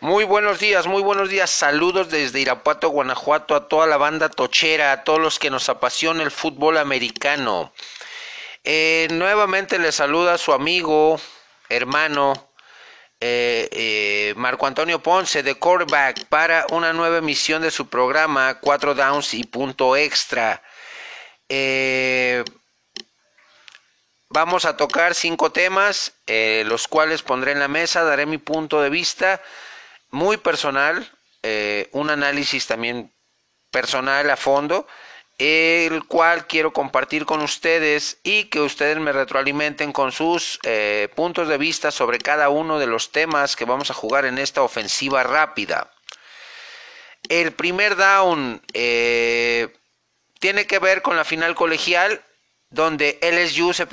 Muy buenos días, muy buenos días. Saludos desde Irapuato, Guanajuato, a toda la banda tochera, a todos los que nos apasiona el fútbol americano. Eh, nuevamente le saluda su amigo, hermano, eh, eh, Marco Antonio Ponce de Quarterback para una nueva emisión de su programa Cuatro Downs y Punto Extra. vamos a tocar cinco temas, los cuales pondré en la mesa, daré mi punto de vista muy personal, eh, un análisis también personal a fondo, el cual quiero compartir con ustedes y que ustedes me retroalimenten con sus eh, puntos de vista sobre cada uno de los temas que vamos a jugar en esta ofensiva rápida. El primer down eh, tiene que ver con la final colegial, donde LSU se,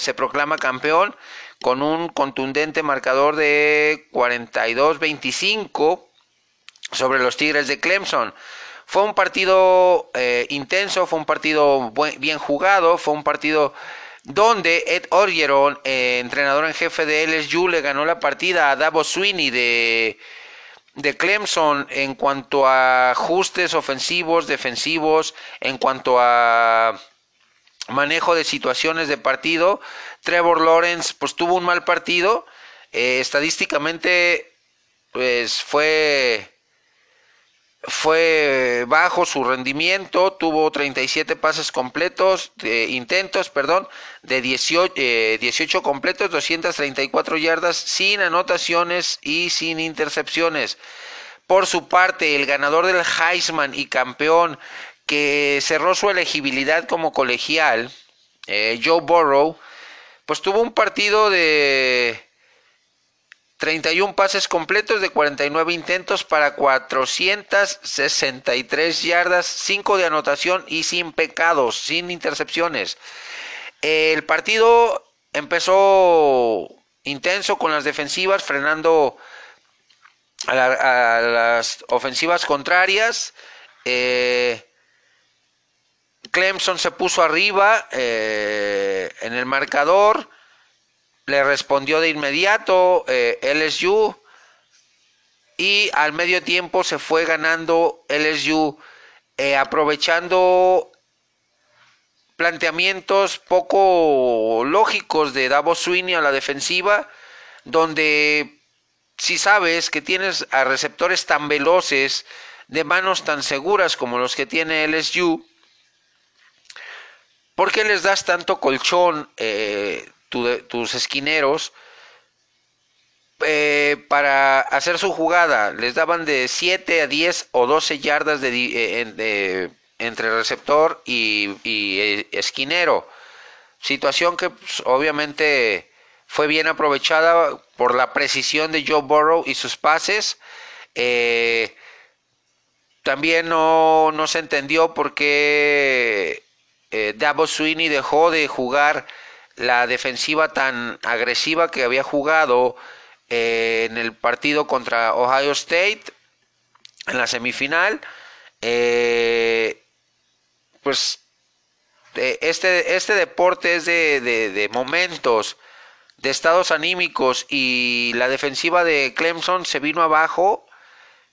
se proclama campeón con un contundente marcador de 42-25 sobre los Tigres de Clemson. Fue un partido eh, intenso, fue un partido bien jugado, fue un partido donde Ed Orgeron, eh, entrenador en jefe de LSU, le ganó la partida a Davos Sweeney de, de Clemson en cuanto a ajustes ofensivos, defensivos, en cuanto a manejo de situaciones de partido. Trevor Lawrence pues tuvo un mal partido. Eh, estadísticamente pues fue fue bajo su rendimiento, tuvo 37 pases completos, intentos, perdón, de 18, 18 eh, completos, 234 yardas, sin anotaciones y sin intercepciones. Por su parte, el ganador del Heisman y campeón que cerró su elegibilidad como colegial, eh, Joe Burrow, pues tuvo un partido de 31 pases completos de 49 intentos para 463 yardas, 5 de anotación y sin pecados, sin intercepciones. El partido empezó intenso con las defensivas, frenando a, las ofensivas contrarias. Eh, Clemson se puso arriba eh, en el marcador, le respondió de inmediato eh, LSU y al medio tiempo se fue ganando LSU eh, aprovechando planteamientos poco lógicos de Davos Sweeney a la defensiva, donde si sabes que tienes a receptores tan veloces, de manos tan seguras como los que tiene LSU, ¿Por qué les das tanto colchón eh, tus esquineros eh, para hacer su jugada? Les daban de 7 a 10 o 12 yardas de, entre receptor y, eh, esquinero. Situación que pues, obviamente fue bien aprovechada por la precisión de Joe Burrow y sus pases. también no, no, se entendió por qué eh, Davos Sweeney dejó de jugar la defensiva tan agresiva que había jugado eh, en el partido contra Ohio State en la semifinal. Eh, pues este, este deporte es de, de, momentos, de estados anímicos y la defensiva de Clemson se vino abajo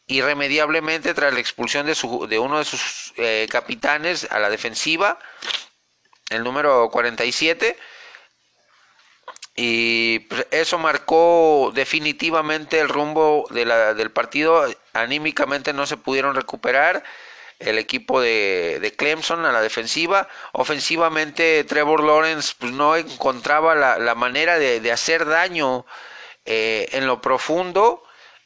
irremediablemente tras la expulsión de, su, de uno de sus eh, capitanes a la defensiva, el número 47. Y pues, eso marcó definitivamente el rumbo del partido. Anímicamente no se pudieron recuperar el equipo de, Clemson a la defensiva. Ofensivamente Trevor Lawrence pues, no encontraba la, manera de, de, hacer daño eh, en lo profundo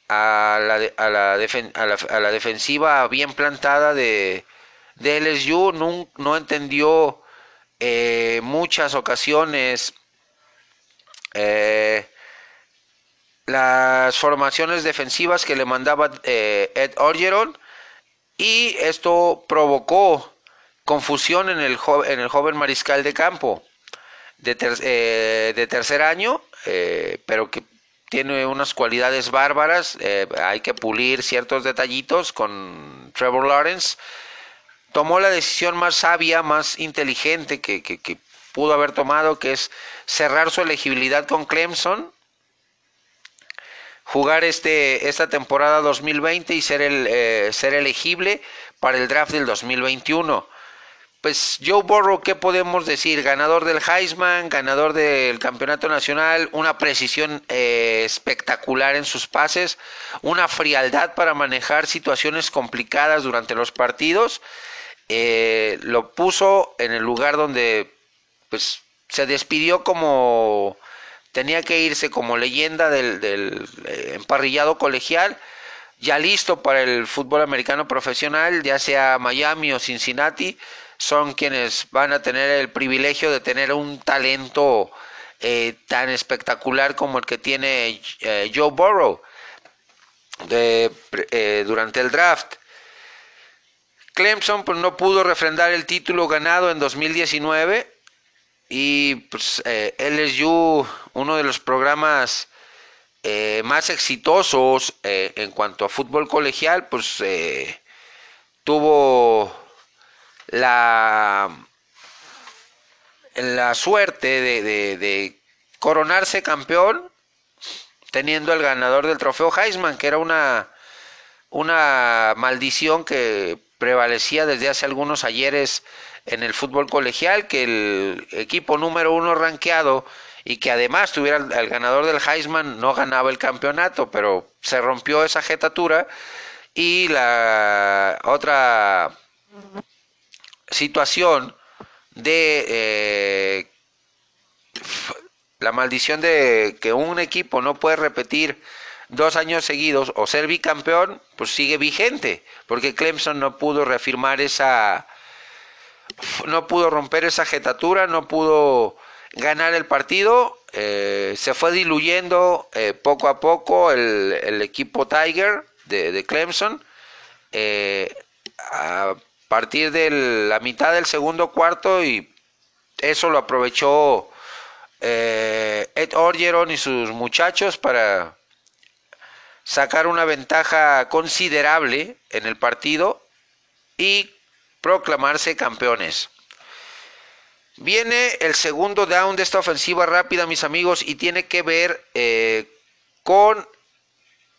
a la, a la, a la, defensiva bien plantada de, de LSU, no, no entendió eh, muchas ocasiones eh, las formaciones defensivas que le mandaba eh, Ed Orgeron y esto provocó confusión en el, en el joven mariscal de campo de, de tercer año, pero que tiene unas cualidades bárbaras, eh, hay que pulir ciertos detallitos con Trevor Lawrence. Tomó la decisión más sabia, más inteligente que, que, pudo haber tomado, que es cerrar su elegibilidad con Clemson. jugar este, esta temporada 2020 y ser, el, eh, ser elegible para el draft del 2021. Pues Joe Burrow, ¿qué podemos decir? Ganador del Heisman, ganador del Campeonato Nacional, una precisión eh, espectacular en sus pases, una frialdad para manejar situaciones complicadas durante los partidos. Eh, lo puso en el lugar donde pues, se despidió como tenía que irse como leyenda del, eh, emparrillado colegial, ya listo para el fútbol americano profesional, ya sea Miami o Cincinnati, son quienes van a tener el privilegio de tener un talento eh, tan espectacular como el que tiene eh, Joe Burrow durante el draft. Clemson pues, no pudo refrendar el título ganado en 2019 y pues eh, LSU, uno de los programas eh, más exitosos eh, en cuanto a fútbol colegial, pues eh, tuvo la, la suerte de, coronarse campeón teniendo el ganador del trofeo Heisman, que era una, una maldición que prevalecía desde hace algunos ayeres en el fútbol colegial, que el equipo número uno rankeado y que además tuviera el, ganador del Heisman no ganaba el campeonato, pero se rompió esa jetatura. Y la otra situación de eh, la maldición de que un equipo no puede repetir dos años seguidos o ser bicampeón, pues sigue vigente, porque Clemson no pudo reafirmar esa no pudo romper esa jetatura, no pudo ganar el partido, eh, se fue diluyendo eh, poco a poco el, equipo Tiger de, Clemson. Eh, partir de la mitad del segundo cuarto y eso lo aprovechó Ed Orgeron y sus muchachos para sacar una ventaja considerable en el partido y proclamarse campeones. Viene el segundo down de esta ofensiva rápida, mis amigos, y tiene que ver eh, con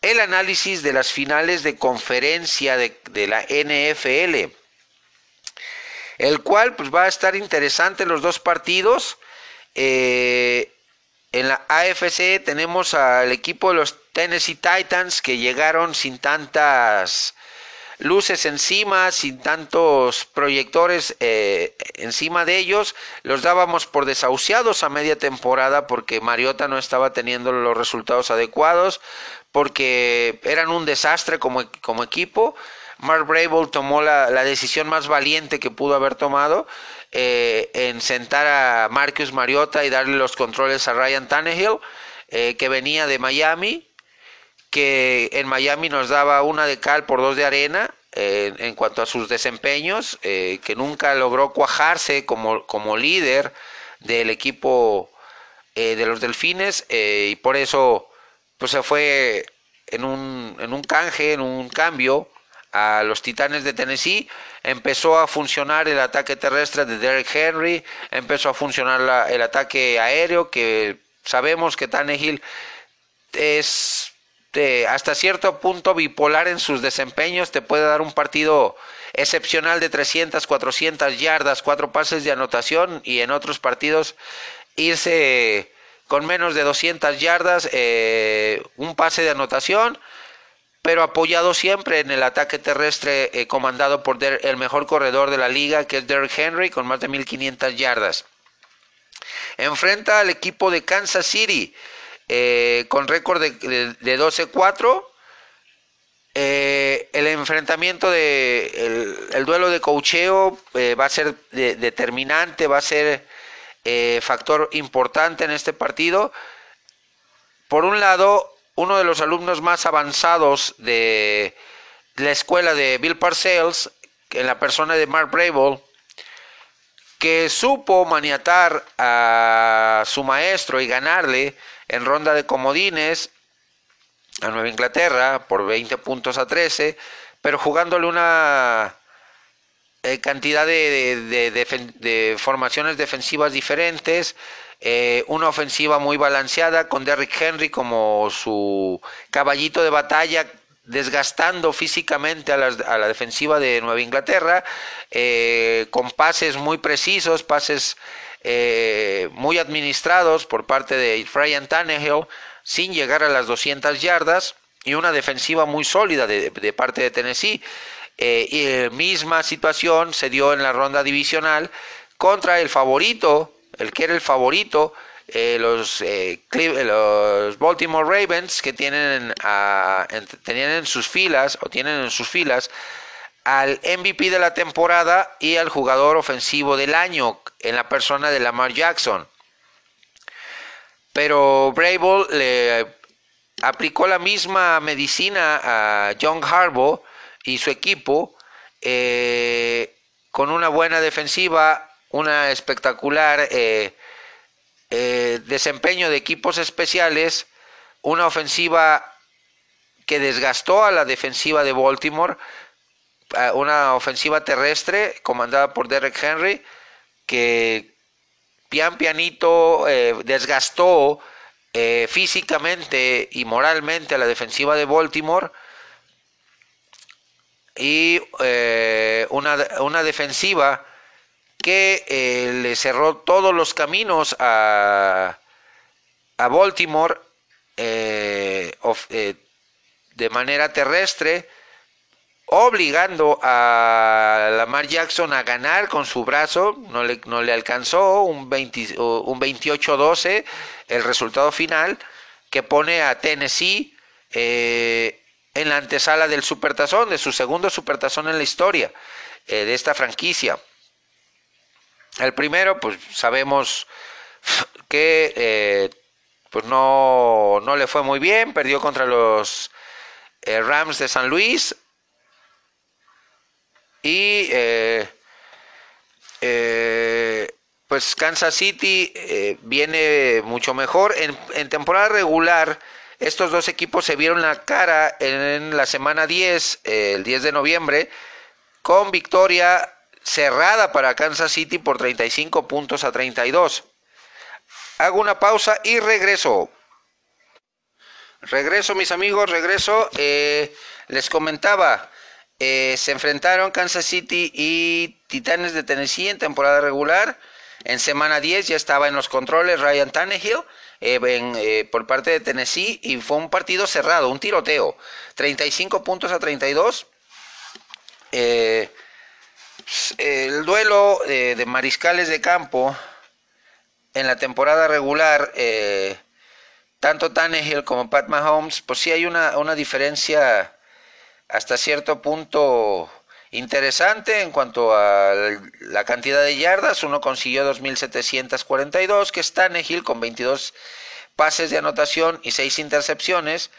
el análisis de las finales de conferencia de, la NFL, el cual pues, va a estar interesante los dos partidos. Eh, en la AFC tenemos al equipo de los Tennessee Titans que llegaron sin tantas luces encima, sin tantos proyectores eh, encima de ellos. Los dábamos por desahuciados a media temporada porque Mariota no estaba teniendo los resultados adecuados, porque eran un desastre como, como equipo. Mark Brable tomó la, decisión más valiente que pudo haber tomado eh, en sentar a Marcus Mariota y darle los controles a Ryan Tannehill, eh, que venía de Miami, que en Miami nos daba una de cal por dos de arena eh, en cuanto a sus desempeños, que nunca logró cuajarse como, como líder del equipo de los Delfines y por eso pues se fue en un, en un canje, en un cambio a los Titanes de Tennessee, empezó a funcionar el ataque terrestre de Derek Henry, empezó a funcionar el ataque aéreo, que sabemos que Tannehill es hasta cierto punto bipolar en sus desempeños, te puede dar un partido excepcional de 300, 400 yardas, cuatro pases de anotación y en otros partidos irse con menos de 200 yardas, eh, un pase de anotación, pero apoyado siempre en el ataque terrestre eh, comandado por el mejor corredor de la liga, que es Derrick Henry, con más de 1500 yardas. Enfrenta al equipo de Kansas City, eh, con récord de, 12-4. Eh, el enfrentamiento de el, duelo de cocheo va a ser determinante, va a ser factor importante en este partido. Por un lado, uno de los alumnos más avanzados de la escuela de Bill Parcells, en la persona de Mark Brable, que supo maniatar a su maestro y ganarle en ronda de comodines a Nueva Inglaterra por 20 puntos a 13, pero jugándole una eh, cantidad de, formaciones defensivas diferentes, eh, una ofensiva muy balanceada con Derrick Henry como su caballito de batalla desgastando físicamente a la, defensiva de Nueva Inglaterra, eh, con pases muy precisos, pases eh, muy administrados por parte de Ryan Tannehill, sin llegar a las 200 yardas, y una defensiva muy sólida de, parte de Tennessee. misma situación se dio en la ronda divisional contra el favorito el que era el favorito, eh, los, eh, los Baltimore Ravens, que tienen, tenían en sus filas, o tienen en sus filas, al MVP de la temporada y al jugador ofensivo del año, en la persona de Lamar Jackson. Pero Brable le aplicó la misma medicina a John Harbaugh y su equipo eh, con una buena defensiva una espectacular eh, eh, desempeño de equipos especiales, una ofensiva que desgastó a la defensiva de Baltimore, una ofensiva terrestre comandada por Derek Henry, que pian pianito eh, desgastó físicamente y moralmente a la defensiva de Baltimore. Y una, una defensiva que eh, le cerró todos los caminos a, a Baltimore eh, eh, de manera terrestre, obligando a Lamar Jackson a ganar con su brazo, no le, no le alcanzó un, un 28-12 el resultado final, que pone a Tennessee en la antesala del Supertazón, de su segundo Supertazón en la historia de esta franquicia. El primero, pues sabemos que eh, pues no, no, le fue muy bien, perdió contra los eh, Rams de San Luis y eh, pues Kansas City viene mucho mejor. En, en, temporada regular, estos dos equipos se vieron la cara en la semana 10, el 10 de noviembre, con victoria cerrada para Kansas City por 35 puntos a 32. Hago una pausa y regreso. Regreso, mis amigos, regreso. Eh, les comentaba, eh, se enfrentaron Kansas City y Titanes de Tennessee en temporada regular. En semana 10 ya estaba en los controles Ryan Tannehill eh, por parte de Tennessee y fue un partido cerrado, un tiroteo. 35 puntos a 32. Eh, el duelo eh, de mariscales de campo en la temporada regular, eh, tanto Tannehill como Pat Mahomes, pues sí hay una, una diferencia hasta cierto punto interesante en cuanto a la cantidad de yardas. Uno consiguió 2.742, que es Tannehill con 22 pases de anotación y 6 intercepciones.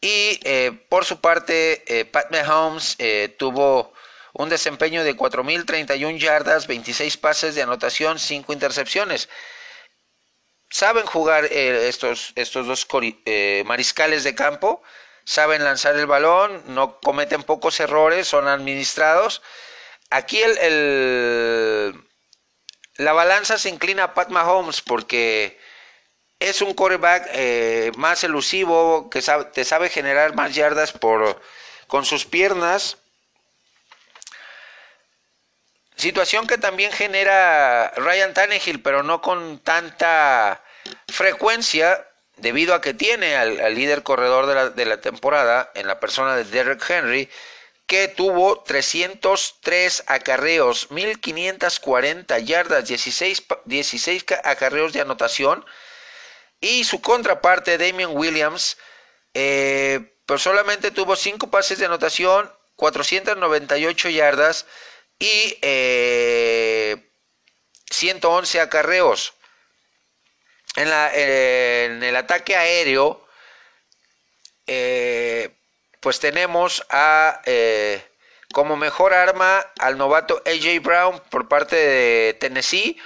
Y eh, por su parte, Pat Mahomes tuvo un desempeño de 4.031 yardas, 26 pases de anotación, 5 intercepciones. Saben jugar eh, estos, estos dos eh, mariscales de campo, saben lanzar el balón, no cometen pocos errores, son administrados. Aquí el, la balanza se inclina a Pat Mahomes porque es un quarterback eh, más elusivo, que te sabe generar más yardas por, con sus piernas Situación que también genera Ryan Tannehill, pero no con tanta frecuencia, debido a que tiene al, líder corredor de la, de la, temporada en la persona de Derek Henry, que tuvo 303 acarreos, 1540 yardas, 16, 16 acarreos de anotación, y su contraparte, Damian Williams, eh, pues solamente tuvo 5 pases de anotación, 498 yardas, y 111 eh, acarreos. En, la, en, el ataque aéreo, eh, pues tenemos a eh, como mejor arma al novato AJ Brown por parte de Tennessee,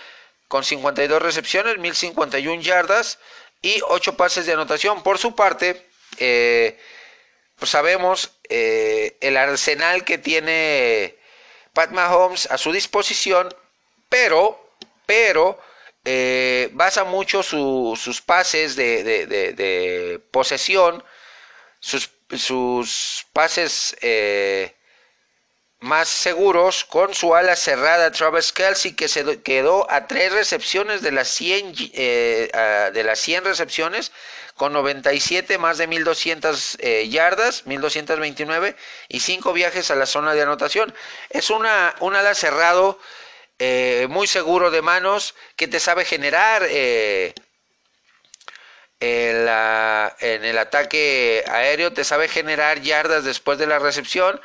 con 52 recepciones, 1051 yardas y 8 pases de anotación. Por su parte, pues sabemos el arsenal que tiene Pat Mahomes a su disposición, pero, pero eh, basa mucho sus pases de, posesión, sus, sus pases eh, más seguros con su ala cerrada Travis Kelsey que se quedó a tres recepciones de las 100 eh, de las 100 recepciones con 97 más de 1200 eh, yardas 1229 y 5 viajes a la zona de anotación. Es una un ala cerrado eh, muy seguro de manos que te sabe generar en el ataque aéreo te sabe generar yardas después de la recepción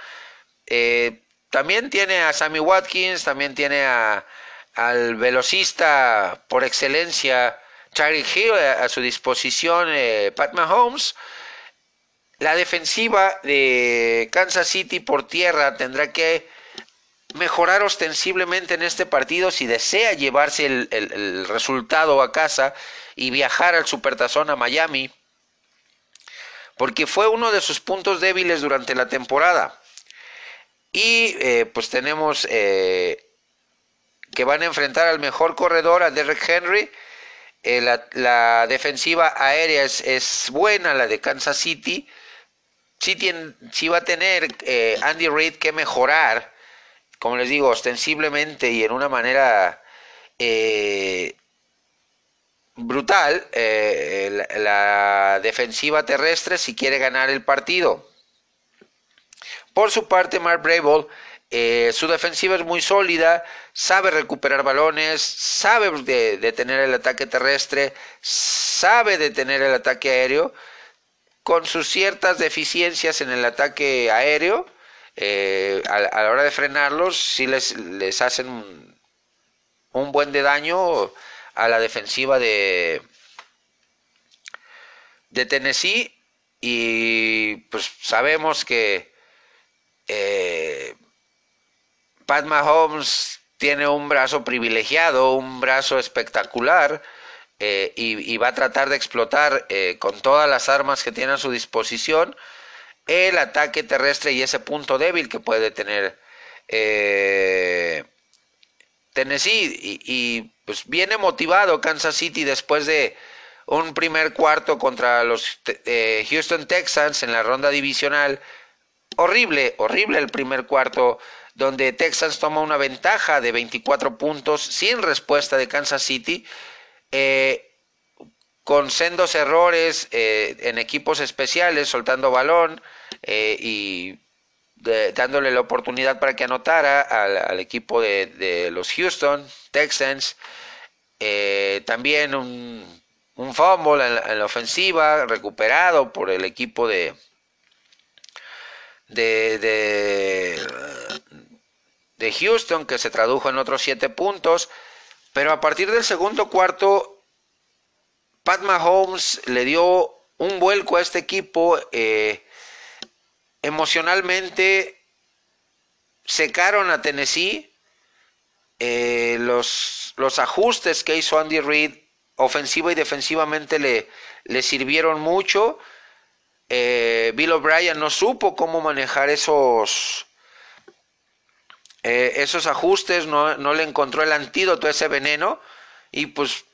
también tiene a Sammy Watkins, también tiene al velocista por excelencia, Charlie Hill, a, su disposición, eh, Pat Mahomes. La defensiva de Kansas City por tierra tendrá que mejorar ostensiblemente en este partido si desea llevarse el, el resultado a casa y viajar al Supertazón a Miami, porque fue uno de sus puntos débiles durante la temporada. Y eh, pues tenemos eh, que van a enfrentar al mejor corredor, a Derrick Henry. Eh, la, defensiva aérea es, buena, la de Kansas City. Sí, tiene, va a tener Andy Reid que mejorar, como les digo, ostensiblemente y en una manera brutal, la defensiva terrestre si quiere ganar el partido. Por su parte, Mark Brable, eh, su defensiva es muy sólida, sabe recuperar balones, sabe detener el ataque terrestre, sabe detener el ataque aéreo, con sus ciertas deficiencias en el ataque aéreo. Eh, a, la hora de frenarlos, sí les, hacen un, un buen de daño a la defensiva de, de Tennessee y pues sabemos que eh, Pat Mahomes tiene un brazo privilegiado, un brazo espectacular, eh, y, va a tratar de explotar eh, con todas las armas que tiene a su disposición el ataque terrestre y ese punto débil que puede tener eh, Tennessee. Y, y, pues viene motivado Kansas City después de un primer cuarto contra los Houston Texans en la ronda divisional horrible, horrible el primer cuarto, donde Texas toma una ventaja de 24 puntos sin respuesta de Kansas City, eh, con sendos errores eh, en equipos especiales, soltando balón eh, y dándole la oportunidad para que anotara al, equipo de, los Houston Texans. también un, un fumble en la ofensiva recuperado por el equipo de, de, de, Houston, que se tradujo en otros siete puntos. Pero a partir del segundo cuarto, Pat Mahomes le dio un vuelco a este equipo. Eh, emocionalmente secaron a Tennessee. Eh, los, los, ajustes que hizo Andy Reid, ofensiva y defensivamente, le, le sirvieron mucho. Eh, Bill O'Brien no supo cómo manejar esos, eh, esos ajustes, no, le encontró el antídoto a ese veneno y pues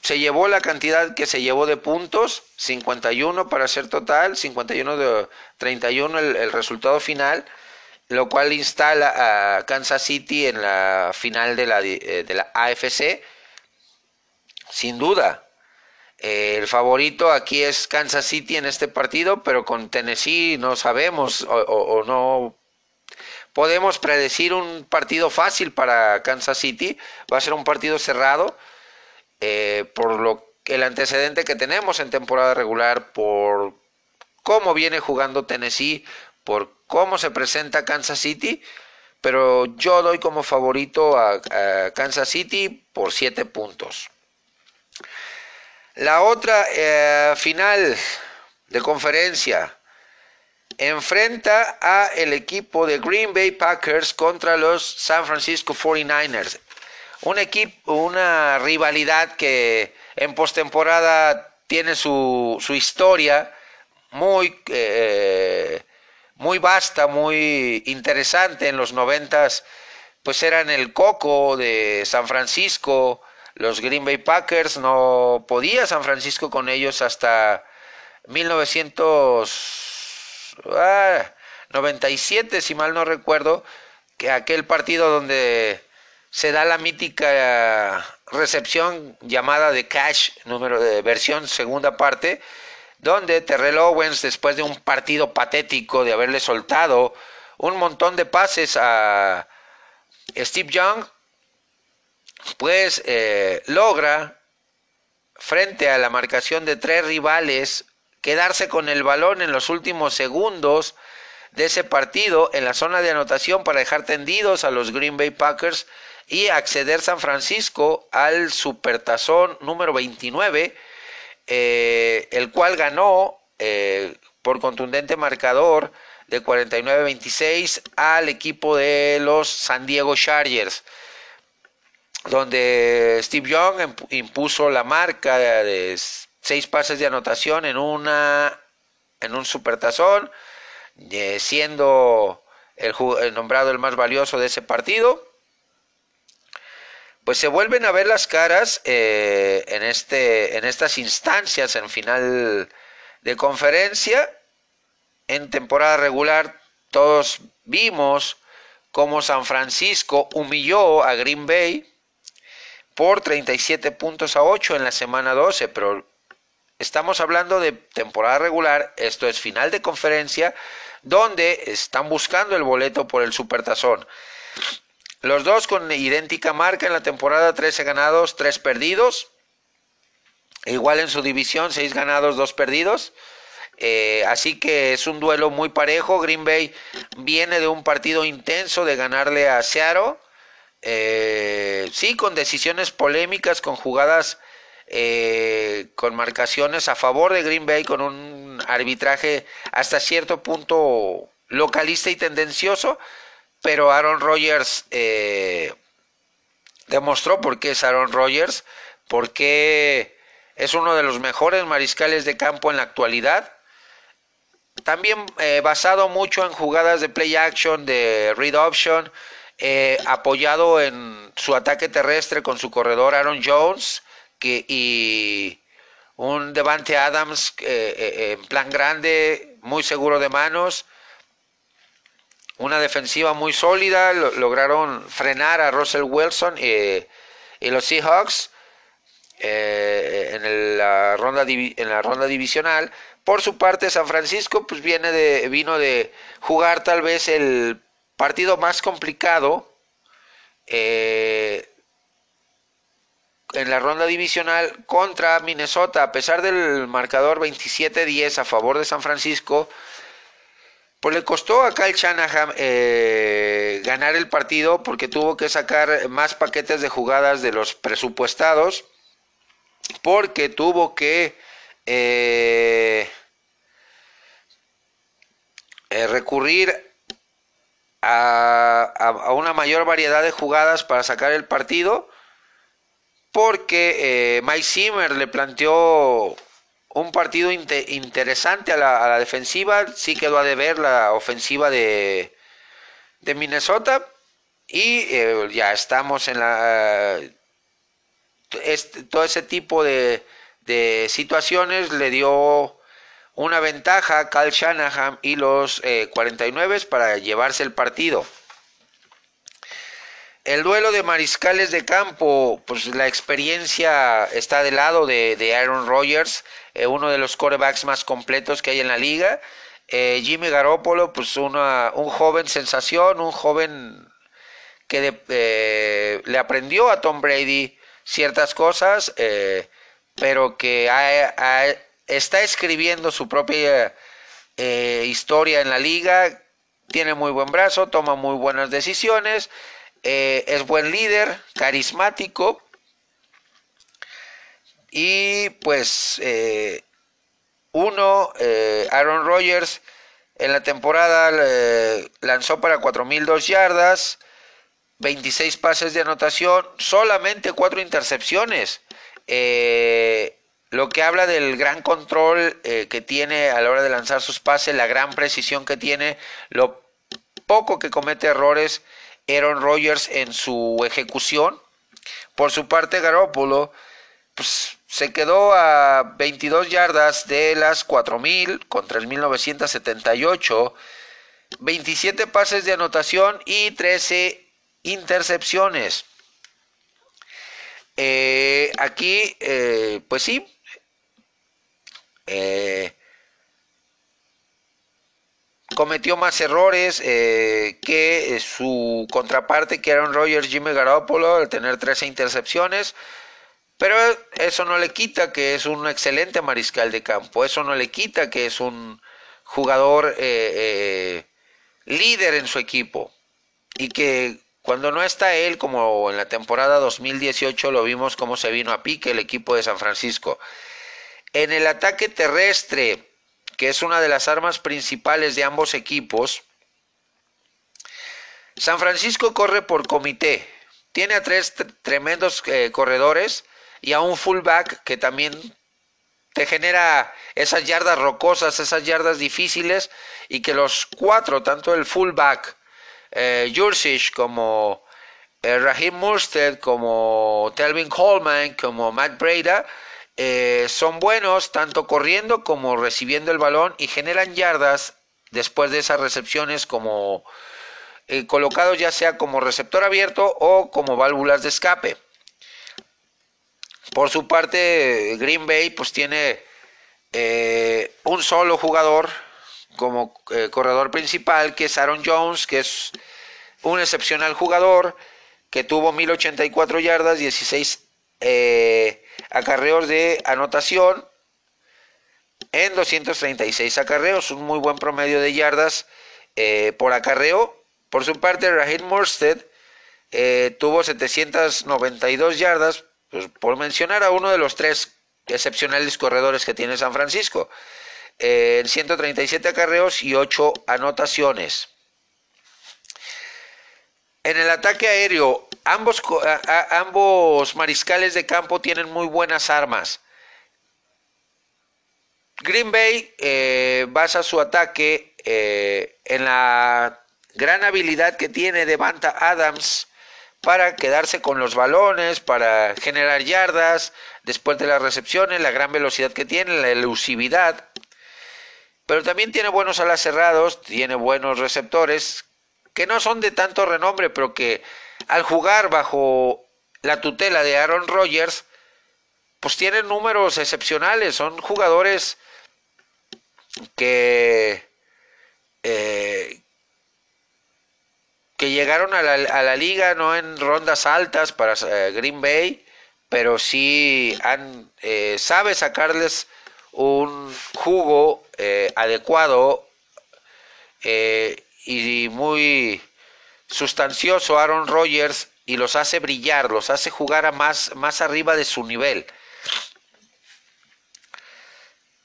se llevó la cantidad que se llevó de puntos, 51 para ser total, 51 de 31 el, el resultado final, lo cual instala a Kansas City en la final de la, eh, de la AFC, sin duda. El favorito aquí es Kansas City en este partido, pero con Tennessee no sabemos o, no podemos predecir un partido fácil para Kansas City. Va a ser un partido cerrado eh, por lo el antecedente que tenemos en temporada regular, por cómo viene jugando Tennessee, por cómo se presenta Kansas City. Pero yo doy como favorito a, a Kansas City por 7 puntos. La otra eh, final de conferencia enfrenta a el equipo de Green Bay Packers contra los San Francisco 49ers. Un equipo, una rivalidad que en postemporada tiene su, su historia muy, eh, muy vasta, muy interesante. En los noventas, pues eran el coco de San Francisco, los Green Bay Packers, no podía San Francisco con ellos hasta 1997, ah, si mal no recuerdo, que aquel partido donde se da la mítica recepción llamada de Cash, número de versión segunda parte, donde Terrell Owens, después de un partido patético de haberle soltado un montón de pases a Steve Young, pues eh, logra, frente a la marcación de tres rivales, quedarse con el balón en los últimos segundos de ese partido en la zona de anotación para dejar tendidos a los Green Bay Packers y acceder San Francisco al Supertazón número 29, eh, el cual ganó eh, por contundente marcador de 49-26 al equipo de los San Diego Chargers, donde Steve Young impuso la marca de seis pases de anotación en una en un supertazón, eh, siendo el, nombrado el más valioso de ese partido. Pues se vuelven a ver las caras eh, en, este, en estas instancias en final de conferencia en temporada regular todos vimos cómo San Francisco humilló a Green Bay por 37 puntos a 8 en la semana 12, pero estamos hablando de temporada regular, esto es final de conferencia, donde están buscando el boleto por el Supertazón. Los dos con idéntica marca en la temporada, 13 ganados, 3 perdidos. Igual en su división, 6 ganados, 2 perdidos. Eh, así que es un duelo muy parejo. Green Bay viene de un partido intenso de ganarle a Seattle. Eh, sí, con decisiones polémicas, con jugadas, eh, con marcaciones a favor de Green Bay, con un arbitraje hasta cierto punto localista y tendencioso. Pero Aaron Rodgers demostró por qué es Aaron Rodgers, porque es uno de los mejores mariscales de campo en la actualidad también eh, basado mucho en jugadas de play action, de read option, eh, apoyado en su ataque terrestre con su corredor Aaron Jones y un Devante Adams eh, en plan grande, muy seguro de manos. Una defensiva muy sólida, lograron frenar a Russell Wilson y los Seahawks en, la ronda en la ronda divisional por su parte, San Francisco pues viene de, vino de jugar tal vez el partido más complicado eh, en la ronda divisional contra Minnesota, a pesar del marcador 27-10 a favor de San Francisco, pues le costó a Kyle Shanahan eh, ganar el partido porque tuvo que sacar más paquetes de jugadas de los presupuestados, porque tuvo que eh, eh, recurrir a, una mayor variedad de jugadas para sacar el partido, porque eh, Mike Zimmer le planteó un partido interesante a la, defensiva, sí quedó a deber la ofensiva de, de Minnesota. Y eh, ya estamos en la... Este, todo ese tipo de situaciones. Le dio una ventaja Cal Shanahan y los 49 eh, para llevarse el partido. El duelo de mariscales de campo, pues la experiencia está del lado de, Aaron Rodgers, eh, uno de los corebacks más completos que hay en la liga. Eh, Jimmy Garoppolo, pues una, un joven sensación, un joven que le aprendió a Tom Brady ciertas cosas, pero que ha, está escribiendo su propia eh, historia en la liga, tiene muy buen brazo, toma muy buenas decisiones, eh, es buen líder, carismático y pues eh, uno, Aaron Rodgers en la temporada lanzó para 4.002 yardas, 26 pases de anotación, solamente 4 intercepciones. Eh, lo que habla del gran control eh, que tiene a la hora de lanzar sus pases, la gran precisión que tiene, lo poco que comete errores Aaron Rodgers en su ejecución, Por su parte, Garoppolo pues, se quedó a 22 yardas de las 4000 con 3978, 27 pases de anotación y 13 intercepciones. Eh, aquí, eh, pues sí, eh, cometió más errores que su contraparte, que Aaron Rodgers, Jimmy Garoppolo, al tener 13 intercepciones. Pero eso no le quita que es un excelente mariscal de campo, eso no le quita que es un jugador líder en su equipo y que cuando no está él, como en la temporada 2018 lo vimos cómo se vino a pique el equipo de San Francisco. En el ataque terrestre, que es una de las armas principales de ambos equipos, San Francisco corre por comité. Tiene a tres tremendos eh, corredores y a un fullback que también te genera esas yardas rocosas, esas yardas difíciles y que los cuatro, tanto el fullback eh, como eh, Raheem Murstead, como Telvin Coleman, como Matt Breda, eh, son buenos tanto corriendo como recibiendo el balón y generan yardas después de esas recepciones como eh, colocados ya sea como receptor abierto o como válvulas de escape. Por su parte, Green Bay pues tiene un solo jugador como eh, corredor principal, que es Aaron Jones, que es un excepcional jugador, que tuvo 1084 yardas, 16 eh, acarreos de anotación en 236 acarreos, un muy buen promedio de yardas eh, por acarreo. Por su parte, Raheem Morstead tuvo 792 yardas, pues, por mencionar a uno de los tres excepcionales corredores que tiene San Francisco en 137 acarreos y 8 anotaciones. En el ataque aéreo, ambos, mariscales de campo tienen muy buenas armas. Green Bay eh, basa su ataque eh, en la gran habilidad que tiene Devanta Adams para quedarse con los balones, para generar yardas después de las recepciones, la gran velocidad que tiene, la elusividad pero también tiene buenos alas cerrados, tiene buenos receptores, que no son de tanto renombre, pero que al jugar bajo la tutela de Aaron Rodgers, pues tienen números excepcionales, son jugadores que, eh, que llegaron a la, liga no en rondas altas para eh, Green Bay, pero sí han, eh, sabe sacarles un jugo eh, adecuado y muy sustancioso Aaron Rodgers y los hace brillar, los hace jugar a más, más arriba de su nivel.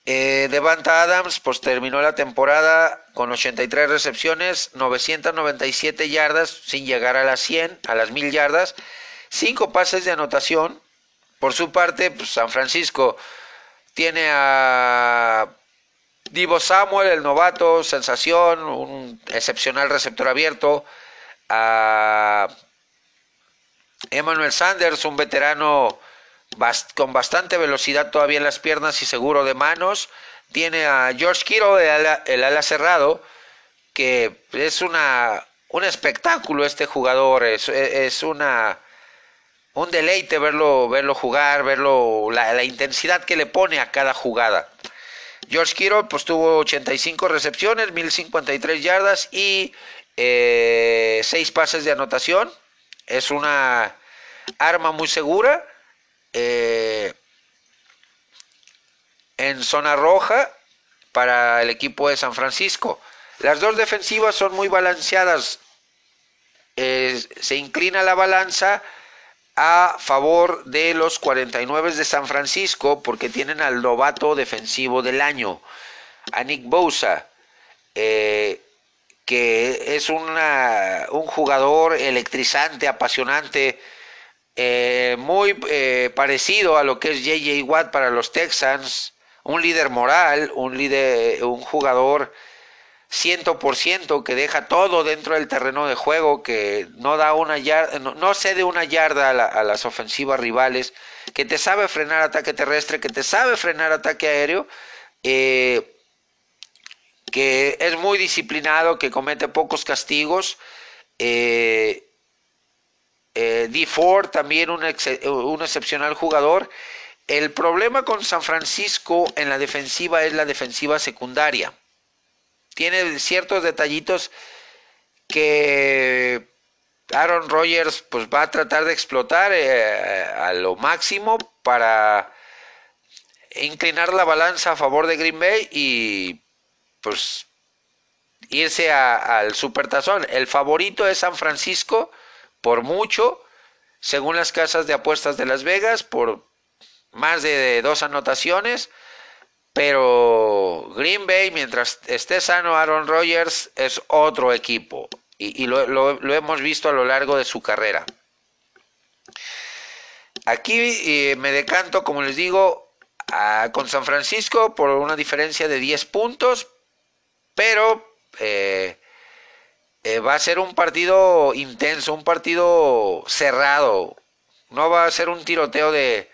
Eh, Devanta Adams pues terminó la temporada con 83 recepciones, 997 yardas sin llegar a las 100, a las 1000 yardas, 5 pases de anotación. Por su parte, pues, San Francisco tiene a Divo Samuel, el novato, sensación, un excepcional receptor abierto. A Emmanuel Sanders, un veterano con bastante velocidad todavía en las piernas y seguro de manos. Tiene a George Kittle, el ala, cerrado, que es una, un espectáculo este jugador, es, es una un deleite verlo, verlo jugar, verlo, la, intensidad que le pone a cada jugada. George Kittle pues tuvo 85 recepciones, 1053 yardas y eh, 6 pases de anotación. Es una arma muy segura. Eh, en zona roja para el equipo de San Francisco. Las dos defensivas son muy balanceadas. Eh, se inclina la balanza a favor de los 49 de San Francisco porque tienen al novato defensivo del año, a Nick Bosa, eh, que es una, un jugador electrizante, apasionante, eh, muy eh, parecido a lo que es JJ Watt para los Texans, un líder moral, un líder, un jugador 100%, que deja todo dentro del terreno de juego, que no da una yarda, no, cede una yarda a, las ofensivas rivales, que te sabe frenar ataque terrestre, que te sabe frenar ataque aéreo, eh, que es muy disciplinado, que comete pocos castigos. Eh, eh D. Ford también un, excepcional jugador. El problema con San Francisco en la defensiva es la defensiva secundaria tiene ciertos detallitos que Aaron Rodgers pues va a tratar de explotar eh, a lo máximo para inclinar la balanza a favor de Green Bay y pues irse al supertazón. El favorito es San Francisco por mucho, según las casas de apuestas de Las Vegas, por más de dos anotaciones. Pero Green Bay, mientras esté sano Aaron Rodgers, es otro equipo. Y, lo, hemos visto a lo largo de su carrera. Aquí eh, me decanto, como les digo, con San Francisco por una diferencia de 10 puntos. Pero eh, eh, va a ser un partido intenso, un partido cerrado. No va a ser un tiroteo de,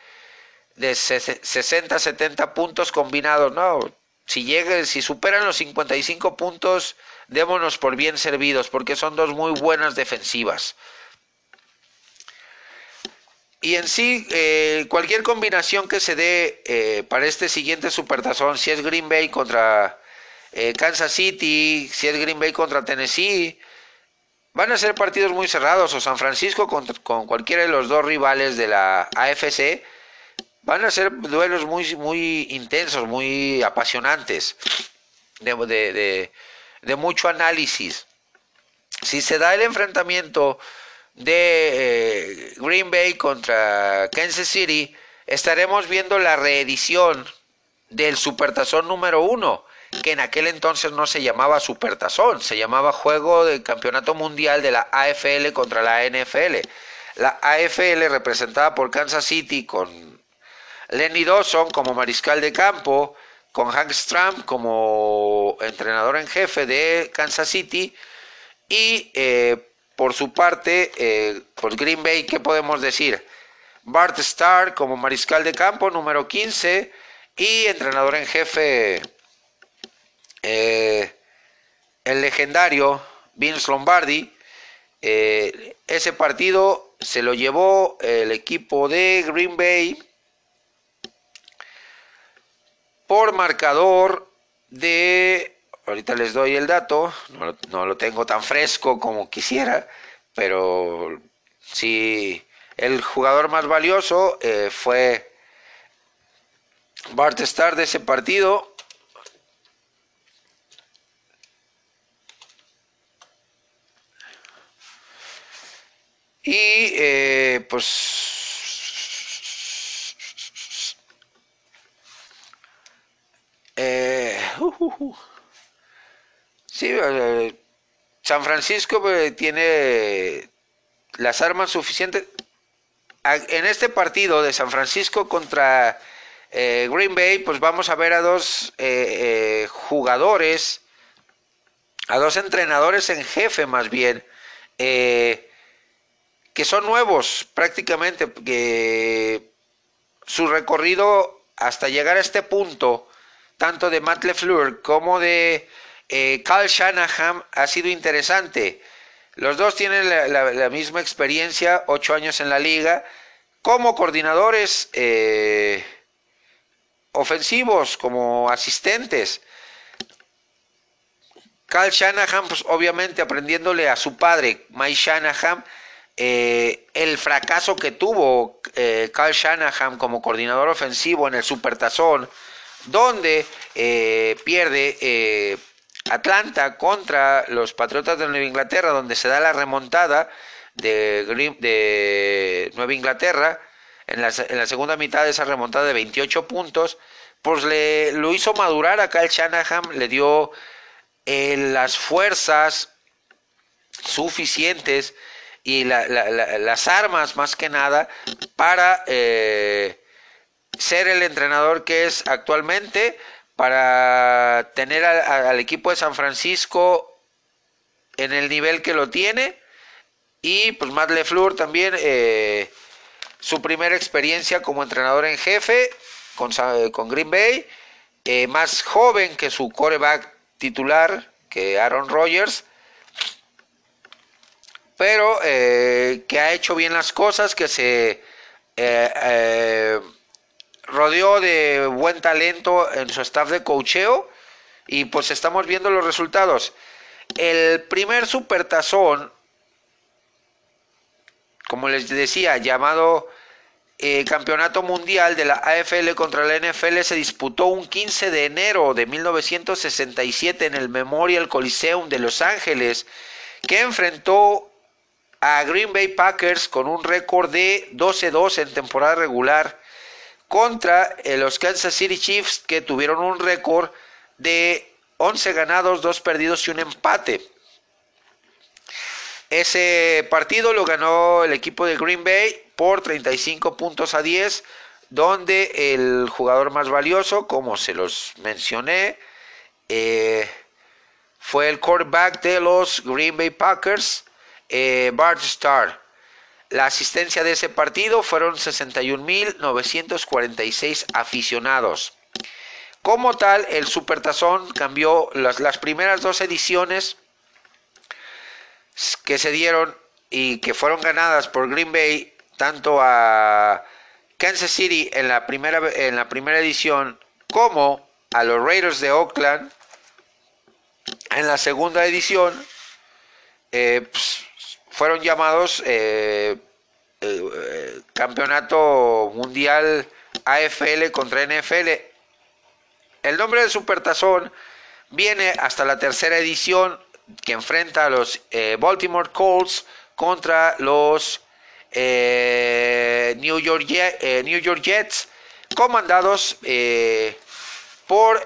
de 60, 70 puntos combinados, no. Si lleguen, si superan los 55 puntos, démonos por bien servidos, porque son dos muy buenas defensivas. Y en sí, eh, cualquier combinación que se dé para este siguiente supertazón, si es Green Bay contra eh, Kansas City, si es Green Bay contra Tennessee, van a ser partidos muy cerrados, o San Francisco con cualquiera de los dos rivales de la AFC, Van a ser duelos muy, muy intensos, muy apasionantes, de, mucho análisis. Si se da el enfrentamiento de eh, Green Bay contra Kansas City, estaremos viendo la reedición del Supertazón número uno, que en aquel entonces no se llamaba Supertazón, se llamaba Juego de Campeonato Mundial de la AFL contra la NFL. La AFL representada por Kansas City con Lenny Dawson como mariscal de campo, con Hank Stram como entrenador en jefe de Kansas City y eh, por su parte, eh, por Green Bay, ¿qué podemos decir? Bart Starr como mariscal de campo número 15 y entrenador en jefe eh, el legendario Vince Lombardi. ese partido se lo llevó el equipo de Green Bay por marcador de, ahorita les doy el dato, no, lo tengo tan fresco como quisiera, pero sí, el jugador más valioso eh, fue Bart Starr de ese partido. Y eh, pues Eh, sí, eh, San Francisco pues, tiene las armas suficientes. En este partido de San Francisco contra eh, Green Bay, pues vamos a ver a dos jugadores, a dos entrenadores en jefe más bien, que son nuevos prácticamente, que su recorrido hasta llegar a este punto tanto de Matt LeFleur como de eh, Carl Shanahan ha sido interesante. Los dos tienen la, misma experiencia, ocho años en la liga, como coordinadores eh, ofensivos, como asistentes. Carl Shanahan, pues obviamente aprendiéndole a su padre, Mike Shanahan, eh, el fracaso que tuvo Carl Shanahan como coordinador ofensivo en el Supertazón, donde eh, pierde eh, Atlanta contra los Patriotas de Nueva Inglaterra, donde se da la remontada de, Nueva Inglaterra. En la, en la, segunda mitad de esa remontada de 28 puntos, pues le lo hizo madurar a Kyle Shanahan, le dio eh, las fuerzas suficientes y las armas más que nada para ser el entrenador que es actualmente, para tener al equipo de San Francisco en el nivel que lo tiene. Y pues Matt LeFleur también, eh, su primera experiencia como entrenador en jefe con, con Green Bay, eh, más joven que su coreback titular, que Aaron Rodgers, pero eh, que ha hecho bien las cosas, que se rodeó de buen talento en su staff de cocheo y pues estamos viendo los resultados. El primer supertazón, como les decía, llamado eh, Campeonato Mundial de la AFL contra la NFL, se disputó un 15 de enero de 1967 en el Memorial Coliseum de Los Ángeles, que enfrentó a Green Bay Packers con un récord de 12-2 en temporada regular contra eh, los Kansas City Chiefs que tuvieron un récord de 11 ganados, 2 perdidos y un empate. Ese partido lo ganó el equipo de Green Bay por 35 puntos a 10, donde el jugador más valioso, como se los mencioné, eh, fue el quarterback de los Green Bay Packers, eh, Bart Starr. La asistencia de ese partido fueron 61.946 aficionados. Como tal, el Supertazón cambió las, las primeras dos ediciones que se dieron y que fueron ganadas por Green Bay, tanto a Kansas City en la primera, en la primera edición como a los Raiders de Oakland en la segunda edición, eh, pues, fueron llamados eh, eh, Campeonato Mundial AFL contra NFL. El nombre de Supertazón viene hasta la tercera edición que enfrenta a los eh, Baltimore Colts contra los New, York New, York Jets, comandados por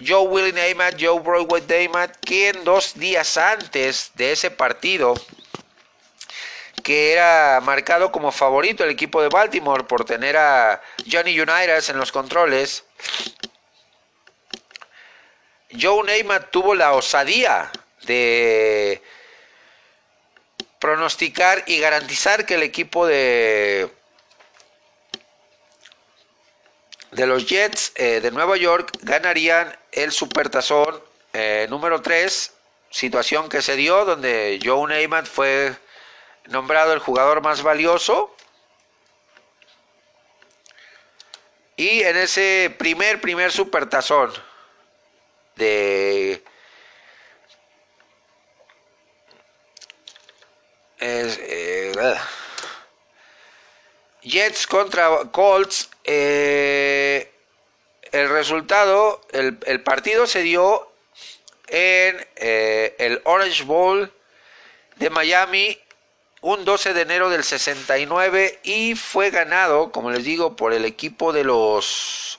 Joe Willie Namath, Joe Broadway Namath, quien dos días antes de ese partido, que era marcado como favorito el equipo de Baltimore por tener a Johnny Unitas en los controles, Joe Namath tuvo la osadía de pronosticar y garantizar que el equipo de de los Jets eh, de Nueva York ganarían el Supertazón eh, número 3, situación que se dio donde Joe Namath fue nombrado el jugador más valioso. Y en ese primer, primer supertazón de eh, Jets contra Colts, eh, el resultado, el, partido se dio en eh, el Orange Bowl de Miami un 12 de enero del 69 y fue ganado, como les digo, por el equipo de los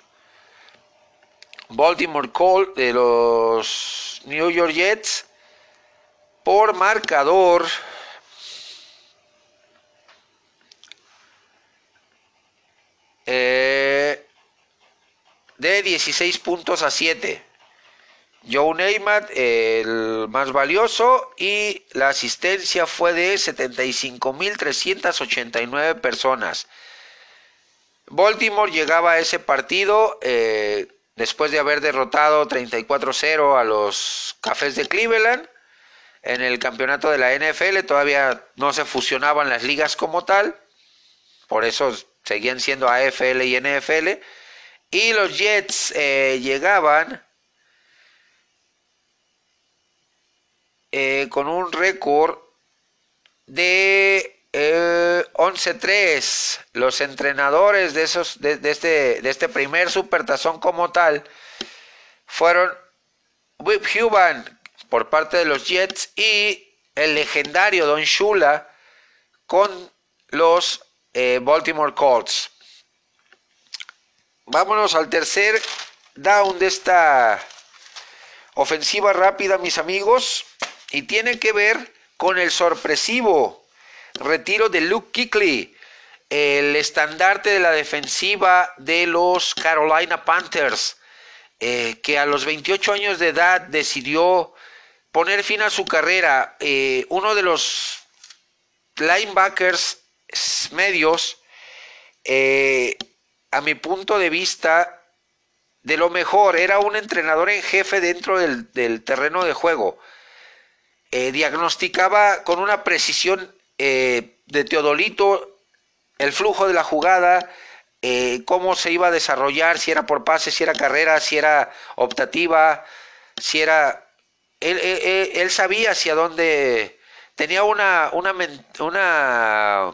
Baltimore Colts, de los New York Jets, por marcador de 16 puntos a 7. Joe Neymat, el más valioso, y la asistencia fue de 75.389 personas. Baltimore llegaba a ese partido eh, después de haber derrotado 34-0 a los Cafés de Cleveland en el campeonato de la NFL. Todavía no se fusionaban las ligas como tal, por eso seguían siendo AFL y NFL. Y los Jets eh, llegaban Eh, con un récord de 11-3. Eh, Los entrenadores de, esos, de, este, de este primer supertazón como tal fueron Whip Huban por parte de los Jets y el legendario Don Shula con los eh, Baltimore Colts. Vámonos al tercer down de esta ofensiva rápida, mis amigos y tiene que ver con el sorpresivo retiro de Luke Kuechly, el estandarte de la defensiva de los Carolina Panthers. eh, que a los 28 años de edad decidió poner fin a su carrera. Eh, uno de los linebackers medios, eh, a mi punto de vista, de lo mejor, era un entrenador en jefe dentro del, terreno de juego. diagnosticaba con una precisión de Teodolito el flujo de la jugada, eh, cómo se iba a desarrollar, si era por pase, si era carrera, si era optativa, si era... Él, sabía hacia dónde... Tenía una, una, una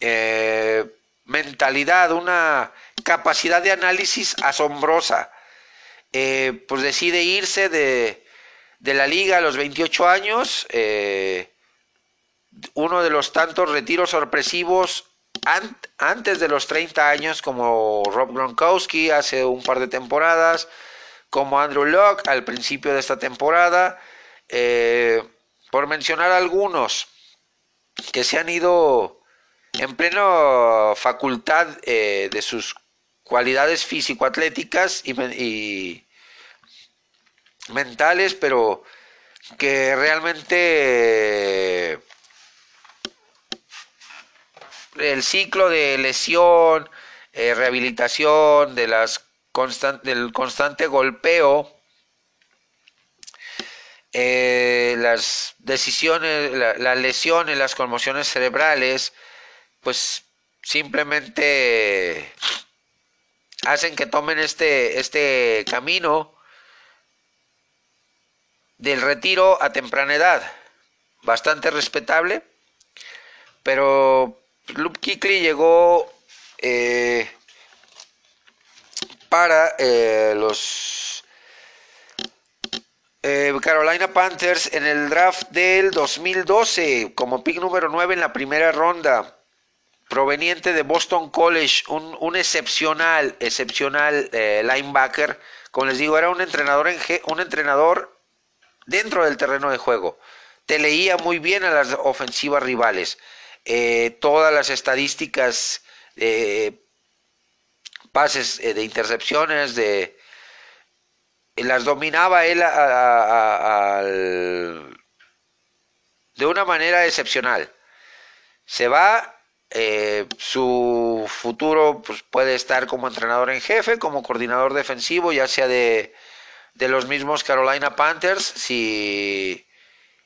eh, mentalidad, una capacidad de análisis asombrosa. Eh, pues decide irse de, de, la liga a los 28 años, uno de los tantos retiros sorpresivos antes de los 30 años, como Rob Gronkowski hace un par de temporadas, como Andrew Locke al principio de esta temporada, eh, por mencionar algunos que se han ido en plena facultad eh, de sus cualidades físico-atléticas y, mentales, pero que realmente el ciclo de lesión, eh, rehabilitación, de las del constante golpeo, eh, las decisiones, las lesiones, las conmociones cerebrales, pues simplemente hacen que tomen este, este camino del retiro a temprana edad. Bastante respetable, pero Luke Kikli llegó eh, para eh, los eh, Carolina Panthers en el draft del 2012 como pick número 9 en la primera ronda proveniente de Boston College, un, excepcional, excepcional linebacker. Como les digo, era un entrenador, en, un entrenador dentro del terreno de juego. Te leía muy bien a las ofensivas rivales. Eh, todas las estadísticas de pases eh, de intercepciones, de las dominaba él de una manera excepcional. Se va, eh, su futuro pues, puede estar como entrenador en jefe, como coordinador defensivo, ya sea de, de los mismos Carolina Panthers, si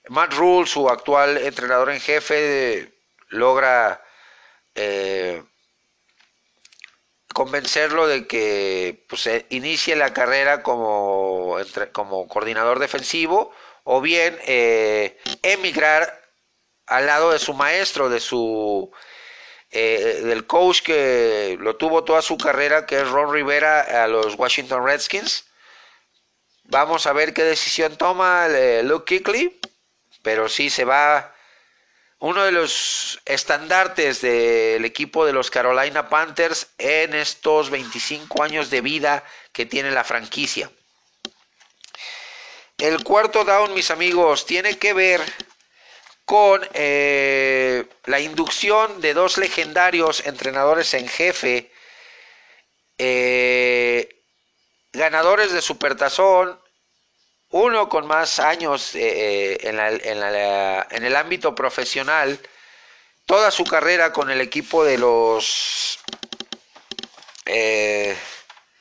Matt Rule, su actual entrenador en jefe, logra eh, convencerlo de que pues, inicie la carrera como, como coordinador defensivo o bien eh, emigrar al lado de su maestro, de su eh, del coach que lo tuvo toda su carrera, que es Ron Rivera a los Washington Redskins. Vamos a ver qué decisión toma Luke Kickley, pero sí se va uno de los estandartes del equipo de los Carolina Panthers en estos 25 años de vida que tiene la franquicia. El cuarto down, mis amigos, tiene que ver con eh, la inducción de dos legendarios entrenadores en jefe, eh, ganadores de Supertazón, uno con más años eh, en, el ámbito profesional, toda su carrera con el equipo de los...